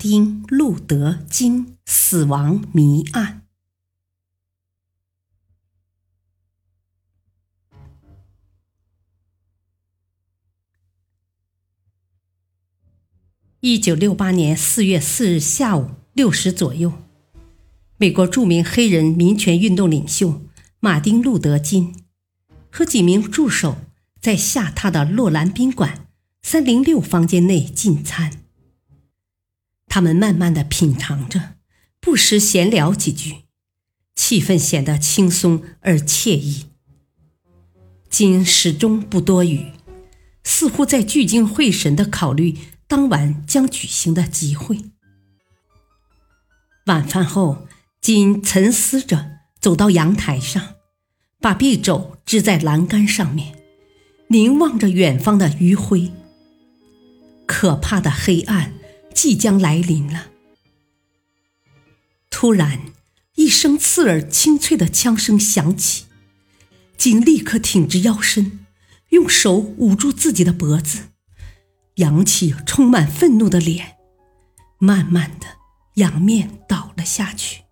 丁·路德·金死亡谜案。一九六八年四月四日下午六时左右，美国著名黑人民权运动领袖马丁·路德·金和几名助手在下榻的洛兰宾馆三零六房间内进餐。他们慢慢的品尝着，不时闲聊几句，气氛显得轻松而惬意。金始终不多语，似乎在聚精会神地考虑当晚将举行的集会。晚饭后，金沉思着走到阳台上，把臂肘支在栏杆上面，凝望着远方的余晖。可怕的黑暗。即将来临了。突然，一声刺耳清脆的枪声响起，金立刻挺直腰身，用手捂住自己的脖子，扬起充满愤怒的脸，慢慢的仰面倒了下去。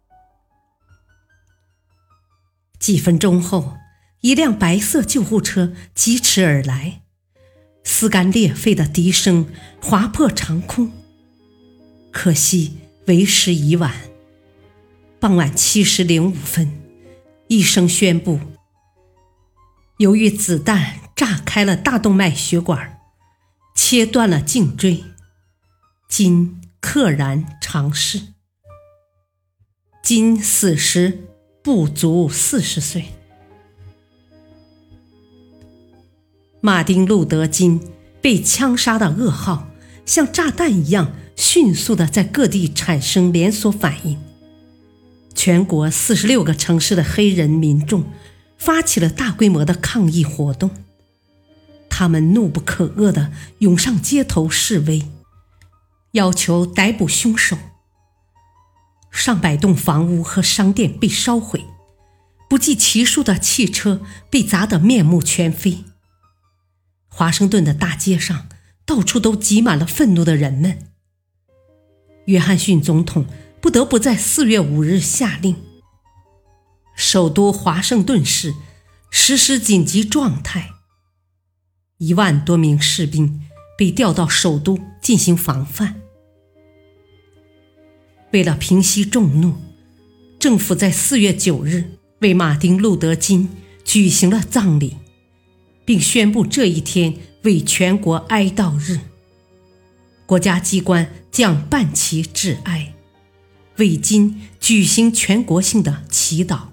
几分钟后，一辆白色救护车疾驰而来，撕肝裂肺的笛声划破长空。可惜为时已晚。傍晚七时零五分，医生宣布，由于子弹炸开了大动脉血管，切断了颈椎，金溘然长逝。金死时不足四十岁。马丁·路德·金被枪杀的噩耗，像炸弹一样。迅速的在各地产生连锁反应，全国四十六个城市的黑人民众发起了大规模的抗议活动，他们怒不可遏的涌上街头示威，要求逮捕凶手。上百栋房屋和商店被烧毁，不计其数的汽车被砸得面目全非。华盛顿的大街上到处都挤满了愤怒的人们。约翰逊总统不得不在四月五日下令，首都华盛顿市实施紧急状态。一万多名士兵被调到首都进行防范。为了平息众怒，政府在四月九日为马丁·路德·金举行了葬礼，并宣布这一天为全国哀悼日。国家机关将半旗致哀，为今举行全国性的祈祷。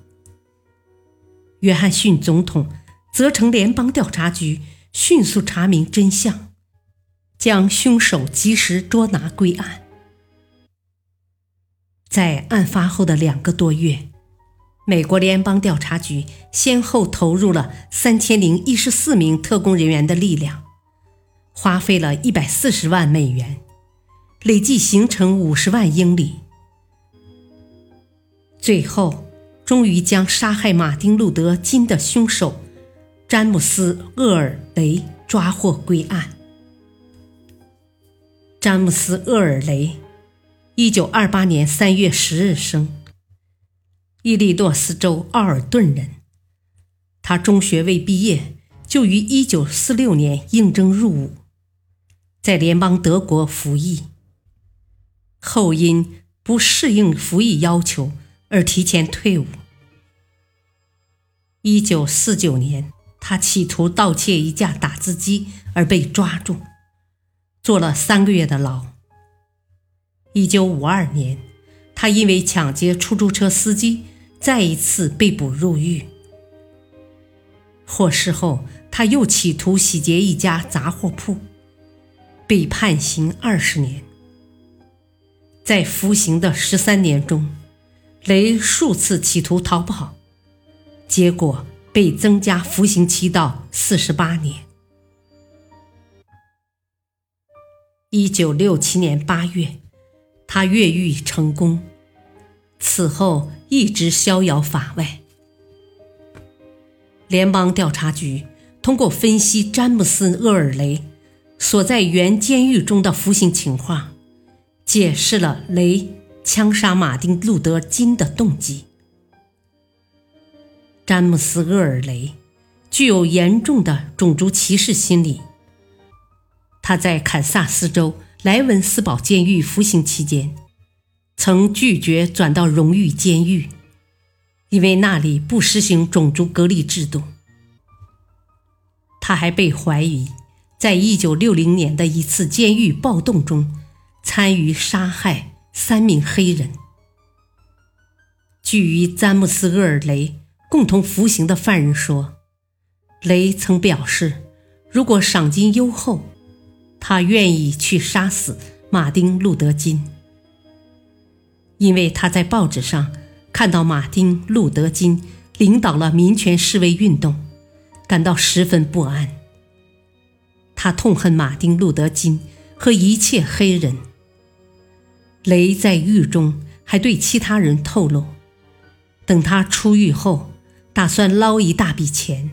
约翰逊总统责成联邦调查局迅速查明真相，将凶手及时捉拿归案。在案发后的两个多月，美国联邦调查局先后投入了三千零一十四名特工人员的力量。花费了一百四十万美元，累计行程五十万英里，最后终于将杀害马丁·路德·金的凶手詹姆斯·厄尔雷抓获归案。詹姆斯·厄尔雷，一九二八年三月十日生，伊利诺斯州奥尔顿人。他中学未毕业，就于一九四六年应征入伍。在联邦德国服役后，因不适应服役要求而提前退伍。一九四九年，他企图盗窃一架打字机而被抓住，坐了三个月的牢。一九五二年，他因为抢劫出租车司机，再一次被捕入狱。获释后，他又企图洗劫一家杂货铺。被判刑二十年。在服刑的十三年中，雷数次企图逃跑，结果被增加服刑期到四十八年。一九六七年八月，他越狱成功，此后一直逍遥法外。联邦调查局通过分析詹姆斯·厄尔雷所在原监狱中的服刑情况，解释了雷枪杀马丁·路德·金的动机。詹姆斯·厄尔雷具有严重的种族歧视心理。他在堪萨斯州莱文斯堡监狱服刑期间，曾拒绝转到荣誉监狱。因为那里不实行种族隔离制度，他还被怀疑在1960年的一次监狱暴动中参与杀害三名黑人。据与詹姆斯·厄尔雷共同服刑的犯人说，雷曾表示，如果赏金优厚，他愿意去杀死马丁·路德·金，因为他在报纸上。看到马丁·路德·金领导了民权示威运动，感到十分不安。他痛恨马丁·路德·金和一切黑人。雷在狱中还对其他人透露，等他出狱后，打算捞一大笔钱。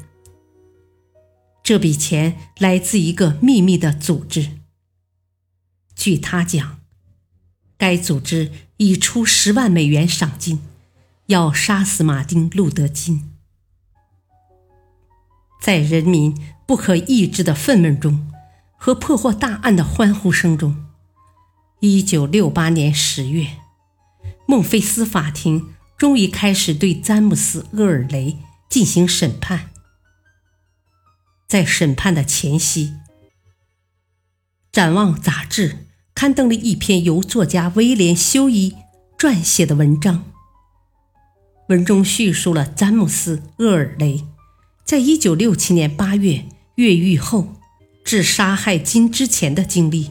这笔钱来自一个秘密的组织。据他讲，该组织已出十万美元赏金。要杀死马丁·路德·金，在人民不可抑制的愤懑中和破获大案的欢呼声中，一九六八年十月，孟菲斯法庭终于开始对詹姆斯·厄尔雷进行审判。在审判的前夕，《展望》杂志刊登了一篇由作家威廉·休伊撰写的文章。文中叙述了詹姆斯·厄尔雷在1967年8月越狱后至杀害金之前的经历。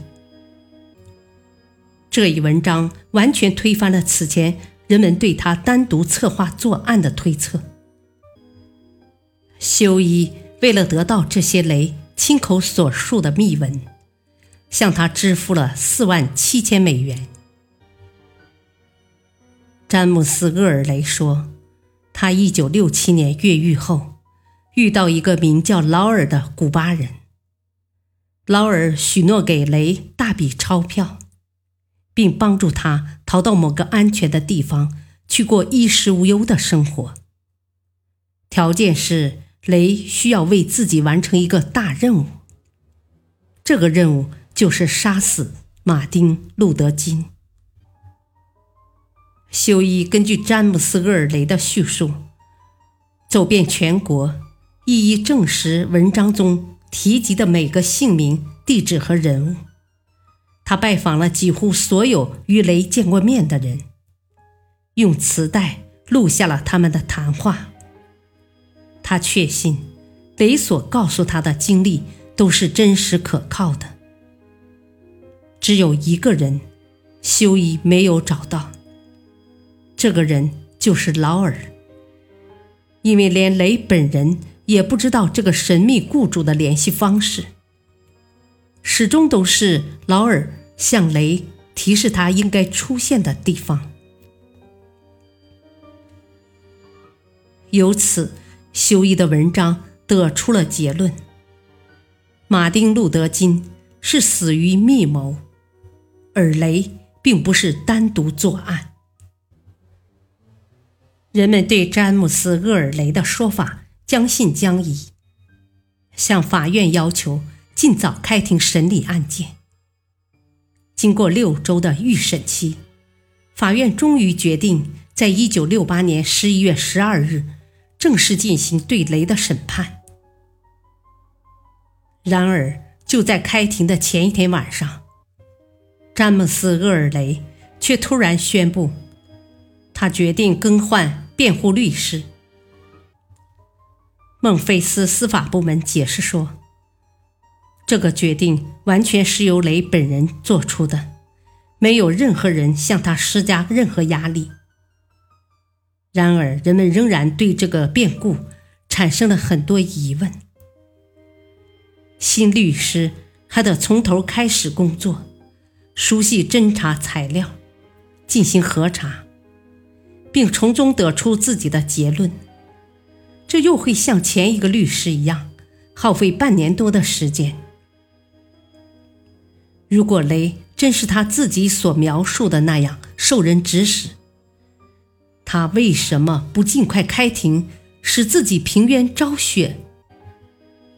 这一文章完全推翻了此前人们对他单独策划作案的推测。修一为了得到这些雷亲口所述的秘闻，向他支付了四万七千美元。詹姆斯·厄尔雷说：“他1967年越狱后，遇到一个名叫劳尔的古巴人。劳尔许诺给雷大笔钞票，并帮助他逃到某个安全的地方，去过衣食无忧的生活。条件是雷需要为自己完成一个大任务。这个任务就是杀死马丁·路德·金。”修一根据詹姆斯·厄尔雷的叙述，走遍全国，一一证实文章中提及的每个姓名、地址和人物。他拜访了几乎所有与雷见过面的人，用磁带录下了他们的谈话。他确信，雷所告诉他的经历都是真实可靠的。只有一个人，修一没有找到。这个人就是劳尔，因为连雷本人也不知道这个神秘雇主的联系方式，始终都是劳尔向雷提示他应该出现的地方。由此，修一的文章得出了结论：马丁·路德·金是死于密谋，而雷并不是单独作案。人们对詹姆斯·厄尔雷的说法将信将疑，向法院要求尽早开庭审理案件。经过六周的预审期，法院终于决定在1968年11月12日正式进行对雷的审判。然而，就在开庭的前一天晚上，詹姆斯·厄尔雷却突然宣布。他决定更换辩护律师。孟菲斯司法部门解释说，这个决定完全是由雷本人做出的，没有任何人向他施加任何压力。然而，人们仍然对这个变故产生了很多疑问。新律师还得从头开始工作，熟悉侦查材料，进行核查，并从中得出自己的结论。这又会像前一个律师一样，耗费半年多的时间。如果雷真是他自己所描述的那样受人指使，他为什么不尽快开庭，使自己平冤昭雪？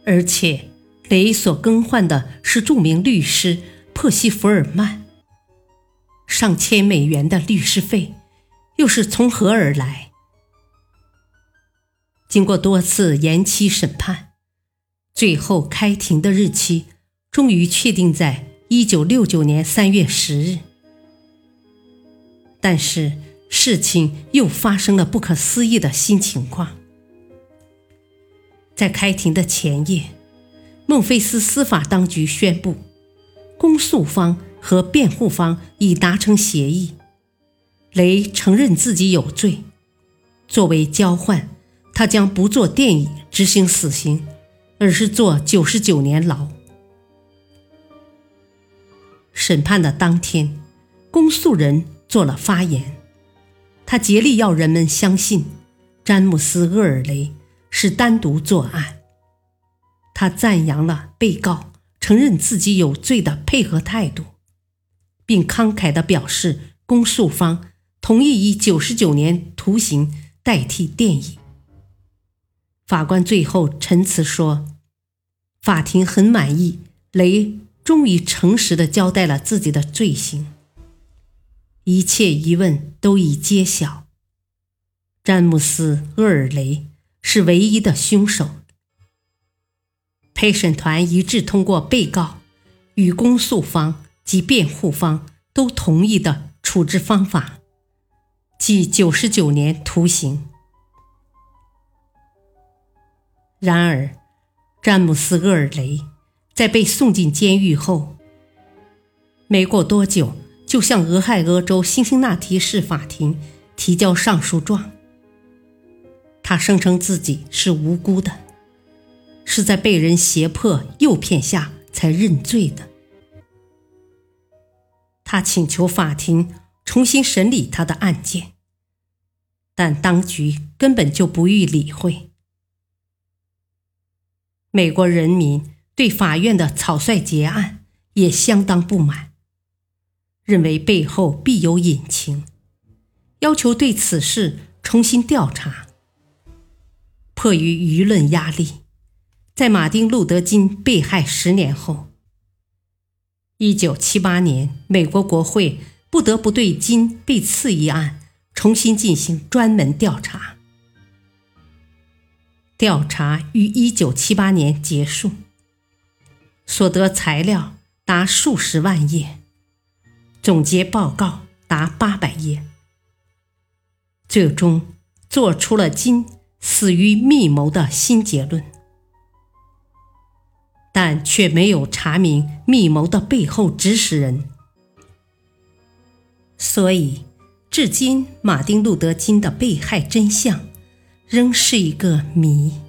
而且，雷所更换的是著名律师珀西弗尔曼，上千美元的律师费又是从何而来？经过多次延期审判，最后开庭的日期终于确定在一九六九年三月十日，但是。事情又发生了不可思议的新情况。在开庭的前夜，孟菲斯司法当局宣布，公诉方和辩护方已达成协议，雷承认自己有罪。作为交换，他将不做电椅执行死刑，而是坐九十九年牢。审判的当天，公诉人做了发言。他竭力要人们相信，詹姆斯·厄尔雷是单独作案。他赞扬了被告承认自己有罪的配合态度，并慷慨地表示，公诉方同意以九十九年徒刑代替电椅。法官最后陈词说：“法庭很满意，雷终于诚实地交代了自己的罪行。”一切疑问都已揭晓。詹姆斯·厄尔雷是唯一的凶手。陪审团一致通过被告与公诉方及辩护方都同意的处置方法，即九十九年徒刑。然而，詹姆斯·厄尔雷在被送进监狱后，没过多久。就向俄亥俄州辛辛那提市法庭提交上诉状。他声称自己是无辜的，是在被人胁迫诱骗下才认罪的。他请求法庭重新审理他的案件，但当局根本就不予理会。美国人民对法院的草率结案也相当不满。认为背后必有隐情，要求对此事重新调查。迫于舆论压力，在马丁·路德·金被害十年后，一九七八年，美国国会不得不对金被刺一案重新进行专门调查。调查于一九七八年结束，所得材料达数十万页。总结报告达八百页，最终做出了金死于密谋的新结论，但却没有查明密谋的背后指使人，所以至今马丁·路德·金的被害真相仍是一个谜。